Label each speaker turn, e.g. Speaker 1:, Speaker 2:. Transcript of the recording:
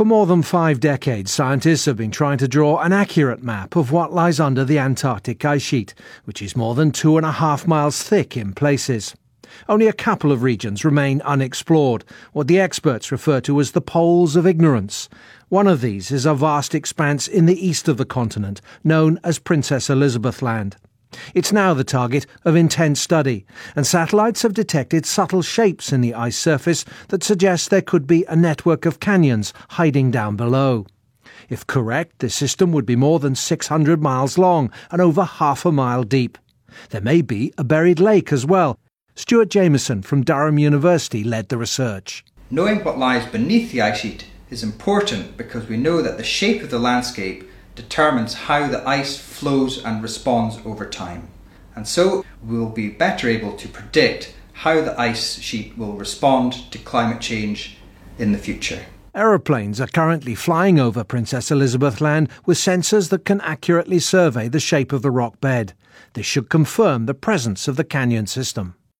Speaker 1: For more than five decades, scientists have been trying to draw an accurate map of what lies under the Antarctic ice sheet, which is more than two and a half miles thick in places. Only a couple of regions remain unexplored, what the experts refer to as the poles of ignorance. One of these is a vast expanse in the east of the continent, known as Princess Elizabeth Land. It's now the target of intense study, and satellites have detected subtle shapes in the ice surface that suggest there could be a network of canyons hiding down below. If correct, the system would be more than 600 miles long and over half a mile deep. There may be a buried lake as well. Stewart Jamieson from Durham University led the research.
Speaker 2: Knowing what lies beneath the ice sheet is important because we know that the shape of the landscape determines how the ice flows and responds over time. And so we'll be better able to predict how the ice sheet will respond to climate change in the future.
Speaker 1: Aeroplanes are currently flying over Princess Elizabeth Land with sensors that can accurately survey the shape of the rock bed. This should confirm the presence of the canyon system.